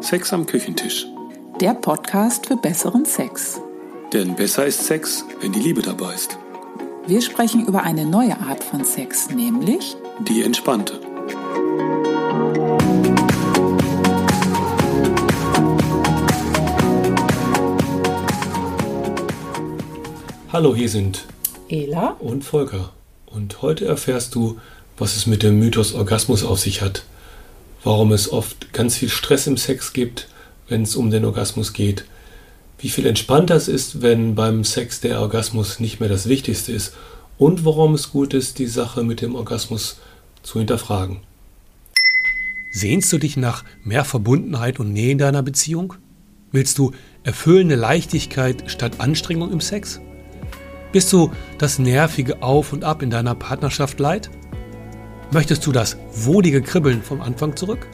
Sex am Küchentisch. Der Podcast für besseren Sex. Denn besser ist Sex, wenn die Liebe dabei ist. Wir sprechen über eine neue Art von Sex, nämlich Die entspannte. Hallo, hier sind Ela und Volker. Und heute erfährst du, was es mit dem Mythos Orgasmus auf sich hat, warum es oft ganz viel Stress im Sex gibt, wenn es um den Orgasmus geht, wie viel entspannter es ist, wenn beim Sex der Orgasmus nicht mehr das Wichtigste ist und warum es gut ist, die Sache mit dem Orgasmus zu hinterfragen. Sehnst du dich nach mehr Verbundenheit und Nähe in deiner Beziehung? Willst du erfüllende Leichtigkeit statt Anstrengung im Sex? Bist du das nervige Auf und Ab in deiner Partnerschaft leid? Möchtest du das wohlige Kribbeln vom Anfang zurück?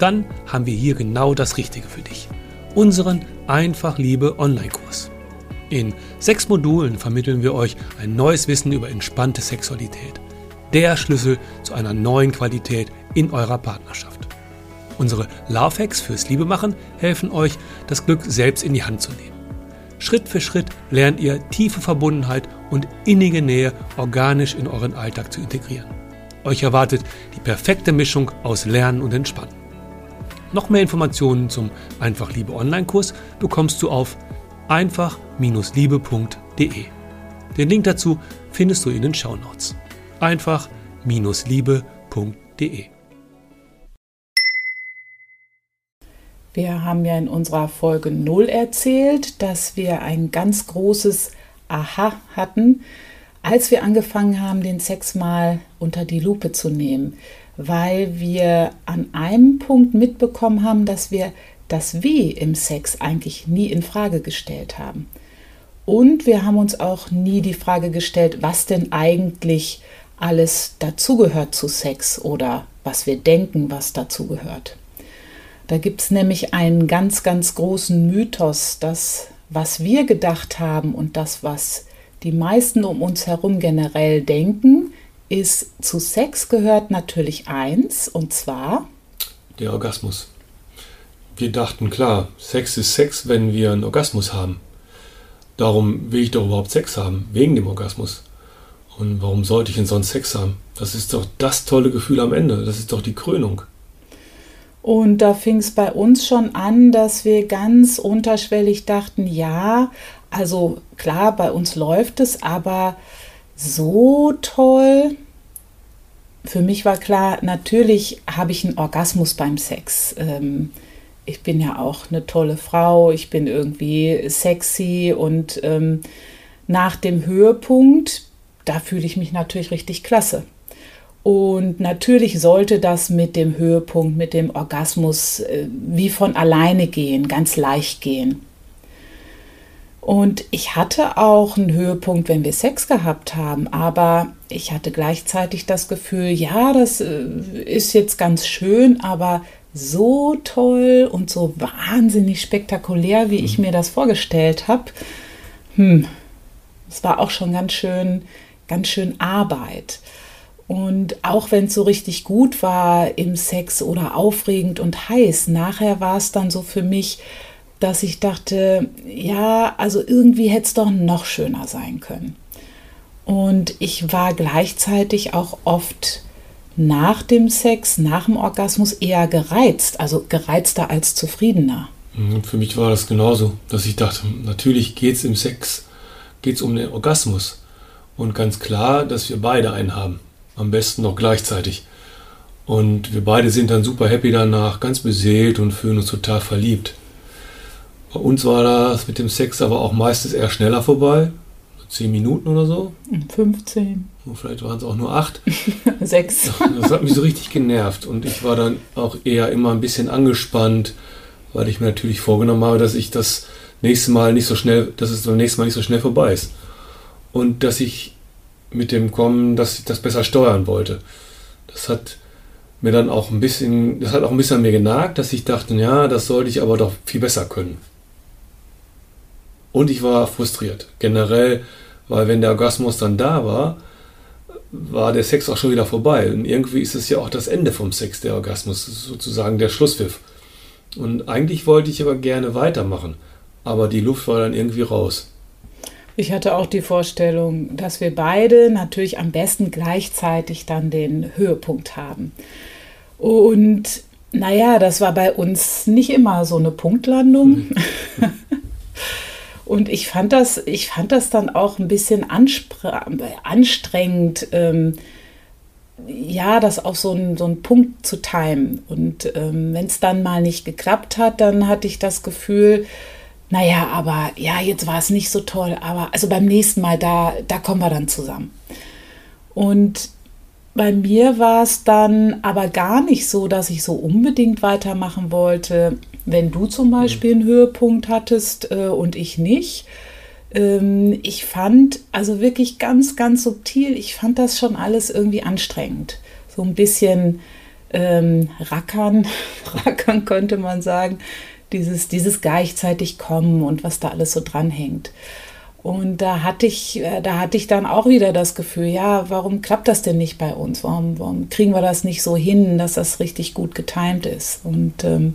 Dann haben wir hier genau das Richtige für dich. Unseren Einfach Liebe Online-Kurs. In sechs Modulen vermitteln wir euch ein neues Wissen über entspannte Sexualität. Der Schlüssel zu einer neuen Qualität in eurer Partnerschaft. Unsere Love Hacks fürs Liebemachen helfen euch, das Glück selbst in die Hand zu nehmen. Schritt für Schritt lernt ihr tiefe Verbundenheit und innige Nähe organisch in euren Alltag zu integrieren. Euch erwartet die perfekte Mischung aus Lernen und Entspannen. Noch mehr Informationen zum Einfach Liebe Online-Kurs bekommst du auf einfach-liebe.de. Den Link dazu findest du in den Shownotes. einfach-liebe.de. Wir haben ja in unserer Folge 0 erzählt, dass wir ein ganz großes Aha hatten, als wir angefangen haben, den Sex mal unter die Lupe zu nehmen, weil wir an einem Punkt mitbekommen haben, dass wir das Wie im Sex eigentlich nie in Frage gestellt haben. Und wir haben uns auch nie die Frage gestellt, was denn eigentlich alles dazugehört zu Sex oder was wir denken, was dazugehört. Da gibt es nämlich einen ganz, ganz großen Mythos, dass was wir gedacht haben und das, was die meisten um uns herum generell denken, ist, zu Sex gehört natürlich eins, und zwar Der Orgasmus. Wir dachten, klar, Sex ist Sex, wenn wir einen Orgasmus haben. Darum will ich doch überhaupt Sex haben, wegen dem Orgasmus. Und warum sollte ich denn sonst Sex haben? Das ist doch das tolle Gefühl am Ende. Das ist doch die Krönung. Und da fing es bei uns schon an, dass wir ganz unterschwellig dachten, ja, also klar, bei uns läuft es, aber so toll. Für mich war klar, natürlich habe ich einen Orgasmus beim Sex. Ähm, ich bin ja auch eine tolle Frau, ich bin irgendwie sexy und ähm, nach dem Höhepunkt, da fühle ich mich natürlich richtig klasse. Und natürlich sollte das mit dem Höhepunkt, mit dem Orgasmus äh, wie von alleine gehen, ganz leicht gehen. Und ich hatte auch einen Höhepunkt, wenn wir Sex gehabt haben, aber ich hatte gleichzeitig das Gefühl, ja, das äh, ist jetzt ganz schön, aber so toll und so wahnsinnig spektakulär, wie ich mir das vorgestellt habe, hm, es war auch schon ganz schön, ganz schön Arbeit. Und auch wenn es so richtig gut war im Sex oder aufregend und heiß, nachher war es dann so für mich, dass ich dachte, ja, also irgendwie hätte es doch noch schöner sein können. Und ich war gleichzeitig auch oft nach dem Sex, nach dem Orgasmus eher gereizt, also gereizter als zufriedener. Mhm, Für mich war das genauso, dass ich dachte, natürlich geht es im Sex, geht es um den Orgasmus. Und ganz klar, dass wir beide einen haben. Am besten noch gleichzeitig. Und wir beide sind dann super happy danach, ganz beseelt und fühlen uns total verliebt. Bei uns war das mit dem Sex aber auch meistens eher schneller vorbei. Zehn Minuten oder so. 15, Und vielleicht waren es auch nur acht. 6. Das hat mich so richtig genervt. Und ich war dann auch eher immer ein bisschen angespannt, weil ich mir natürlich vorgenommen habe, dass ich das nächste Mal nicht so schnell, dass es beim nächsten Mal nicht so schnell vorbei ist. Und dass ich mit dem Kommen, dass ich das besser steuern wollte. Das hat mir dann auch ein bisschen, das hat auch ein bisschen an mir genagt, dass ich dachte, ja, das sollte ich aber doch viel besser können. Und ich war frustriert. Generell, weil wenn der Orgasmus dann da war, war der Sex auch schon wieder vorbei. Und irgendwie ist es ja auch das Ende vom Sex, der Orgasmus, sozusagen der Schlusspfiff. Und eigentlich wollte ich aber gerne weitermachen, aber die Luft war dann irgendwie raus. Ich hatte auch die Vorstellung, dass wir beide natürlich am besten gleichzeitig dann den Höhepunkt haben. Und naja, das war bei uns nicht immer so eine Punktlandung. Und ich fand das, ich fand das dann auch ein bisschen anstrengend, ähm, ja, das auf so einen, so einen Punkt zu timen. Und ähm, wenn es dann mal nicht geklappt hat, dann hatte ich das Gefühl, naja, aber ja, jetzt war es nicht so toll, aber also beim nächsten Mal, da, da kommen wir dann zusammen. Und bei mir war es dann aber gar nicht so, dass ich so unbedingt weitermachen wollte, wenn du zum Beispiel einen Höhepunkt hattest äh, und ich nicht. Ähm, ich fand, also wirklich ganz, ganz subtil, ich fand das schon alles irgendwie anstrengend. So ein bisschen ähm, rackern, rackern könnte man sagen. Dieses, dieses gleichzeitig kommen und was da alles so dranhängt. Und da hatte ich, äh, da hatte ich dann auch wieder das Gefühl, ja, warum klappt das denn nicht bei uns? Warum, warum kriegen wir das nicht so hin, dass das richtig gut getimt ist? Und ähm,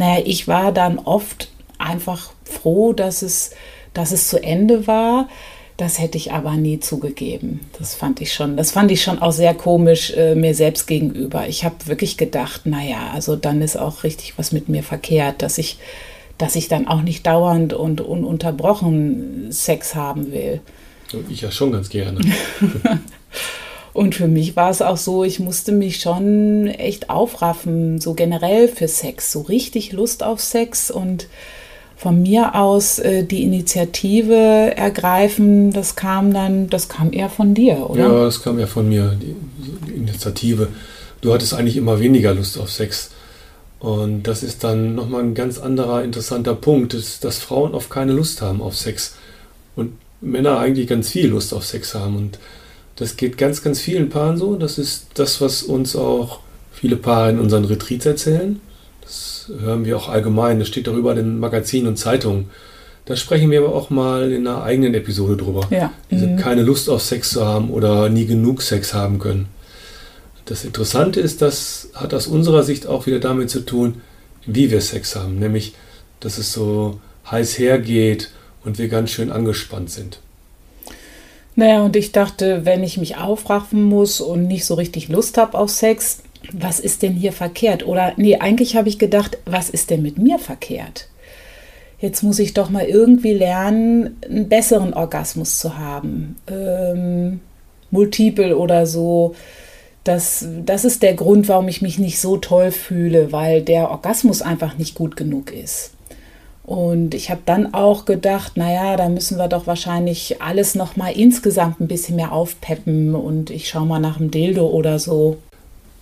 naja, ich war dann oft einfach froh, dass es, dass es zu Ende war. Das hätte ich aber nie zugegeben. Das fand ich schon, das fand ich schon auch sehr komisch äh, mir selbst gegenüber. Ich habe wirklich gedacht, naja, also dann ist auch richtig was mit mir verkehrt, dass ich dass ich dann auch nicht dauernd und ununterbrochen Sex haben will. Ich ja schon ganz gerne. und für mich war es auch so, ich musste mich schon echt aufraffen, so generell für Sex, so richtig Lust auf Sex und von mir aus äh, die Initiative ergreifen, das kam dann, das kam eher von dir, oder? Ja, das kam eher von mir, die, die Initiative. Du hattest eigentlich immer weniger Lust auf Sex. Und das ist dann nochmal ein ganz anderer interessanter Punkt, ist, dass Frauen oft keine Lust haben auf Sex und Männer eigentlich ganz viel Lust auf Sex haben. Und das geht ganz, ganz vielen Paaren so. Das ist das, was uns auch viele Paare in unseren Retreats erzählen. Das hören wir auch allgemein. Das steht darüber in den Magazinen und Zeitungen. Da sprechen wir aber auch mal in einer eigenen Episode drüber. Ja. Mhm. Keine Lust auf Sex zu haben oder nie genug Sex haben können. Das Interessante ist, das hat aus unserer Sicht auch wieder damit zu tun, wie wir Sex haben, nämlich dass es so heiß hergeht und wir ganz schön angespannt sind. Naja, und ich dachte, wenn ich mich aufraffen muss und nicht so richtig Lust habe auf Sex, was ist denn hier verkehrt? Oder nee, eigentlich habe ich gedacht, was ist denn mit mir verkehrt? Jetzt muss ich doch mal irgendwie lernen, einen besseren Orgasmus zu haben. Ähm, multiple oder so das, das ist der Grund, warum ich mich nicht so toll fühle, weil der Orgasmus einfach nicht gut genug ist. Und ich habe dann auch gedacht, naja, da müssen wir doch wahrscheinlich alles nochmal insgesamt ein bisschen mehr aufpeppen und ich schaue mal nach dem Dildo oder so.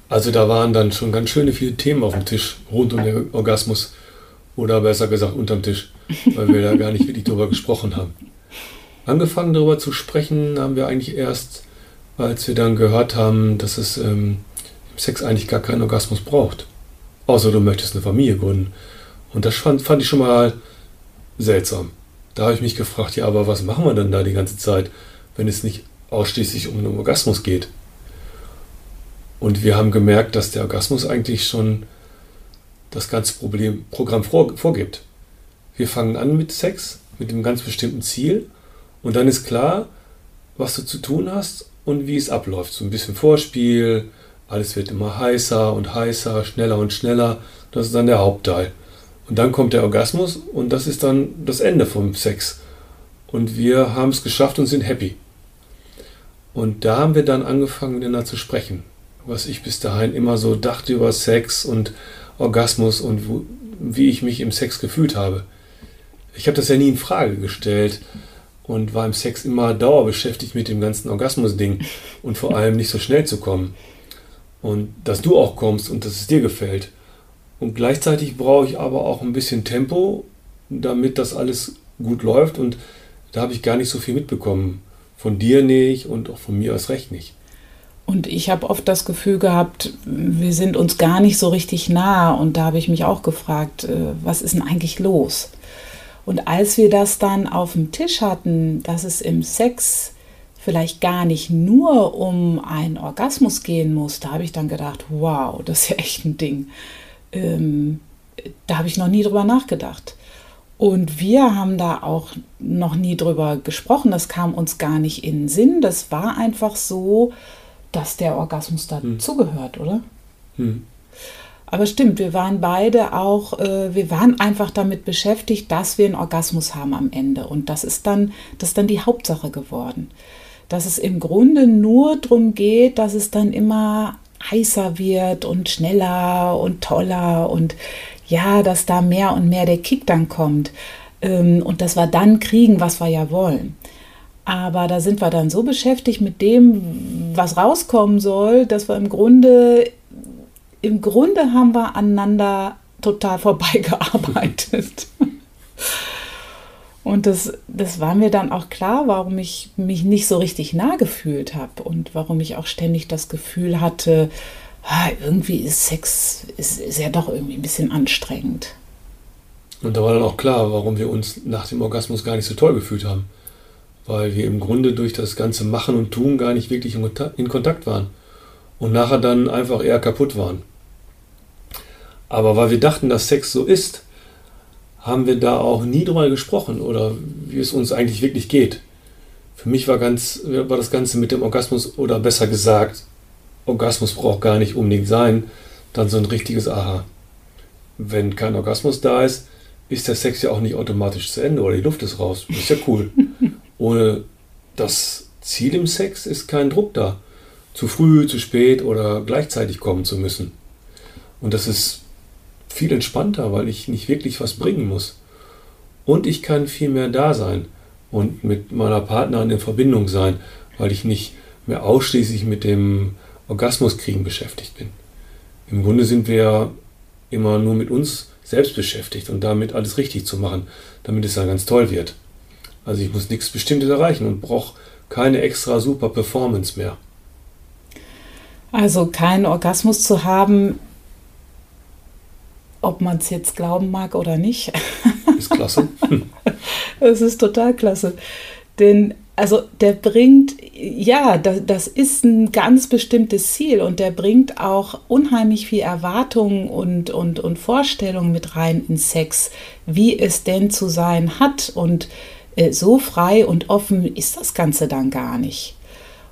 Also da waren dann schon ganz schöne viele Themen auf dem Tisch rund um den Orgasmus oder besser gesagt unterm Tisch, weil wir da gar nicht wirklich drüber gesprochen haben. Angefangen darüber zu sprechen haben wir eigentlich erst als wir dann gehört haben, dass es ähm, im Sex eigentlich gar keinen Orgasmus braucht. Außer du möchtest eine Familie gründen. Und das fand, fand ich schon mal seltsam. Da habe ich mich gefragt, ja, aber was machen wir denn da die ganze Zeit, wenn es nicht ausschließlich um einen Orgasmus geht? Und wir haben gemerkt, dass der Orgasmus eigentlich schon das ganze Problem, Programm vor, vorgibt. Wir fangen an mit Sex, mit einem ganz bestimmten Ziel. Und dann ist klar, was du zu tun hast und wie es abläuft. So ein bisschen Vorspiel, alles wird immer heißer und heißer, schneller und schneller. Das ist dann der Hauptteil. Und dann kommt der Orgasmus und das ist dann das Ende vom Sex. Und wir haben es geschafft und sind happy. Und da haben wir dann angefangen, miteinander zu sprechen. Was ich bis dahin immer so dachte über Sex und Orgasmus und wo, wie ich mich im Sex gefühlt habe. Ich habe das ja nie in Frage gestellt und war im Sex immer dauerbeschäftigt mit dem ganzen Orgasmus-Ding und vor allem nicht so schnell zu kommen. Und dass du auch kommst und dass es dir gefällt. Und gleichzeitig brauche ich aber auch ein bisschen Tempo, damit das alles gut läuft. Und da habe ich gar nicht so viel mitbekommen. Von dir nicht und auch von mir als recht nicht. Und ich habe oft das Gefühl gehabt, wir sind uns gar nicht so richtig nah. Und da habe ich mich auch gefragt, äh, was ist denn eigentlich los? Und als wir das dann auf dem Tisch hatten, dass es im Sex vielleicht gar nicht nur um einen Orgasmus gehen muss, da habe ich dann gedacht, wow, das ist ja echt ein Ding. Ähm, da habe ich noch nie drüber nachgedacht. Und wir haben da auch noch nie drüber gesprochen. Das kam uns gar nicht in den Sinn. Das war einfach so, dass der Orgasmus dazugehört, hm. oder? Hm. Aber stimmt, wir waren beide auch, äh, wir waren einfach damit beschäftigt, dass wir einen Orgasmus haben am Ende. Und das ist dann, das ist dann die Hauptsache geworden. Dass es im Grunde nur darum geht, dass es dann immer heißer wird und schneller und toller und ja, dass da mehr und mehr der Kick dann kommt. Ähm, und dass wir dann kriegen, was wir ja wollen. Aber da sind wir dann so beschäftigt mit dem, was rauskommen soll, dass wir im Grunde im Grunde haben wir aneinander total vorbeigearbeitet. Und das, das war mir dann auch klar, warum ich mich nicht so richtig nah gefühlt habe und warum ich auch ständig das Gefühl hatte, ah, irgendwie ist Sex ist, ist ja doch irgendwie ein bisschen anstrengend. Und da war dann auch klar, warum wir uns nach dem Orgasmus gar nicht so toll gefühlt haben. Weil wir im Grunde durch das ganze Machen und Tun gar nicht wirklich in Kontakt waren. Und nachher dann einfach eher kaputt waren. Aber weil wir dachten, dass Sex so ist, haben wir da auch nie drüber gesprochen oder wie es uns eigentlich wirklich geht. Für mich war, ganz, war das Ganze mit dem Orgasmus oder besser gesagt, Orgasmus braucht gar nicht unbedingt sein, dann so ein richtiges Aha. Wenn kein Orgasmus da ist, ist der Sex ja auch nicht automatisch zu Ende oder die Luft ist raus. Ist ja cool. Ohne das Ziel im Sex ist kein Druck da, zu früh, zu spät oder gleichzeitig kommen zu müssen. Und das ist viel entspannter, weil ich nicht wirklich was bringen muss. Und ich kann viel mehr da sein und mit meiner Partnerin in Verbindung sein, weil ich nicht mehr ausschließlich mit dem Orgasmuskriegen beschäftigt bin. Im Grunde sind wir immer nur mit uns selbst beschäftigt und damit alles richtig zu machen, damit es dann ganz toll wird. Also ich muss nichts Bestimmtes erreichen und brauche keine extra super Performance mehr. Also keinen Orgasmus zu haben, ob man es jetzt glauben mag oder nicht. Ist klasse. Es ist total klasse. Denn, also der bringt, ja, das, das ist ein ganz bestimmtes Ziel und der bringt auch unheimlich viel Erwartungen und, und, und Vorstellungen mit rein in Sex, wie es denn zu sein hat. Und äh, so frei und offen ist das Ganze dann gar nicht.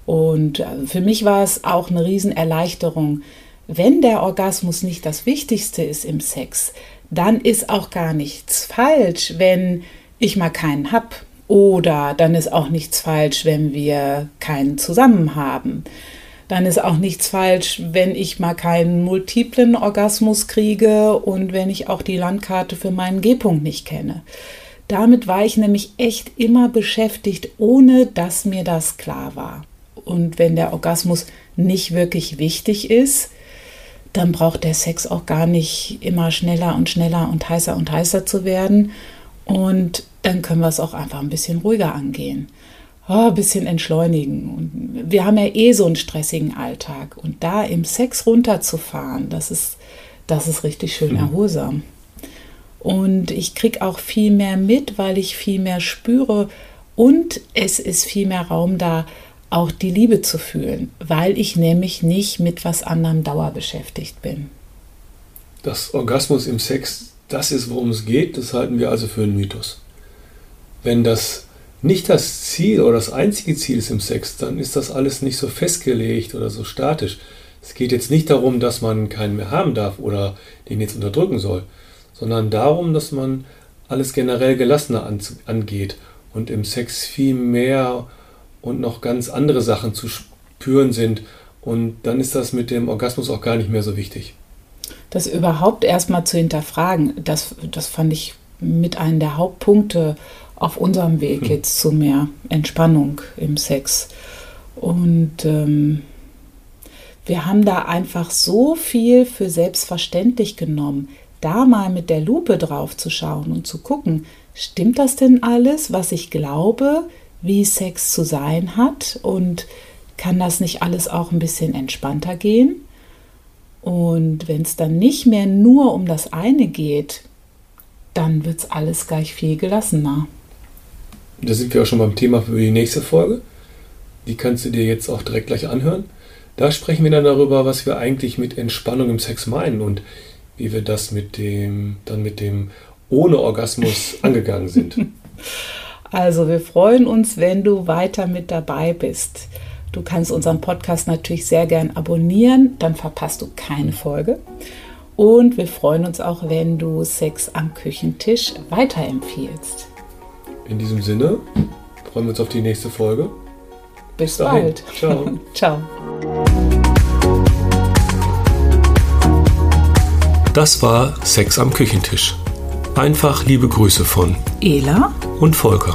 Und äh, für mich war es auch eine Riesenerleichterung, wenn der Orgasmus nicht das Wichtigste ist im Sex, dann ist auch gar nichts falsch, wenn ich mal keinen hab. Oder dann ist auch nichts falsch, wenn wir keinen zusammen haben. Dann ist auch nichts falsch, wenn ich mal keinen multiplen Orgasmus kriege und wenn ich auch die Landkarte für meinen G-Punkt nicht kenne. Damit war ich nämlich echt immer beschäftigt, ohne dass mir das klar war. Und wenn der Orgasmus nicht wirklich wichtig ist, dann braucht der Sex auch gar nicht immer schneller und schneller und heißer und heißer zu werden. Und dann können wir es auch einfach ein bisschen ruhiger angehen. Oh, ein bisschen entschleunigen. Und wir haben ja eh so einen stressigen Alltag. Und da im Sex runterzufahren, das ist, das ist richtig schön mhm. erholsam. Und ich kriege auch viel mehr mit, weil ich viel mehr spüre. Und es ist viel mehr Raum da, auch die Liebe zu fühlen, weil ich nämlich nicht mit was anderem dauerbeschäftigt bin. Das Orgasmus im Sex, das ist, worum es geht, das halten wir also für einen Mythos. Wenn das nicht das Ziel oder das einzige Ziel ist im Sex, dann ist das alles nicht so festgelegt oder so statisch. Es geht jetzt nicht darum, dass man keinen mehr haben darf oder den jetzt unterdrücken soll, sondern darum, dass man alles generell gelassener angeht und im Sex viel mehr und noch ganz andere Sachen zu spüren sind. Und dann ist das mit dem Orgasmus auch gar nicht mehr so wichtig. Das überhaupt erstmal zu hinterfragen, das, das fand ich mit einem der Hauptpunkte auf unserem Weg hm. jetzt zu mehr Entspannung im Sex. Und ähm, wir haben da einfach so viel für selbstverständlich genommen, da mal mit der Lupe drauf zu schauen und zu gucken, stimmt das denn alles, was ich glaube? Wie Sex zu sein hat und kann das nicht alles auch ein bisschen entspannter gehen? Und wenn es dann nicht mehr nur um das eine geht, dann wird es alles gleich viel gelassener. Da sind wir auch schon beim Thema für die nächste Folge. Die kannst du dir jetzt auch direkt gleich anhören. Da sprechen wir dann darüber, was wir eigentlich mit Entspannung im Sex meinen und wie wir das mit dem, dann mit dem ohne Orgasmus angegangen sind. Also wir freuen uns, wenn du weiter mit dabei bist. Du kannst unseren Podcast natürlich sehr gern abonnieren, dann verpasst du keine Folge. Und wir freuen uns auch, wenn du Sex am Küchentisch weiterempfiehlst. In diesem Sinne freuen wir uns auf die nächste Folge. Bis, Bis bald. Ciao. Ciao. Das war Sex am Küchentisch. Einfach liebe Grüße von Ela und Volker.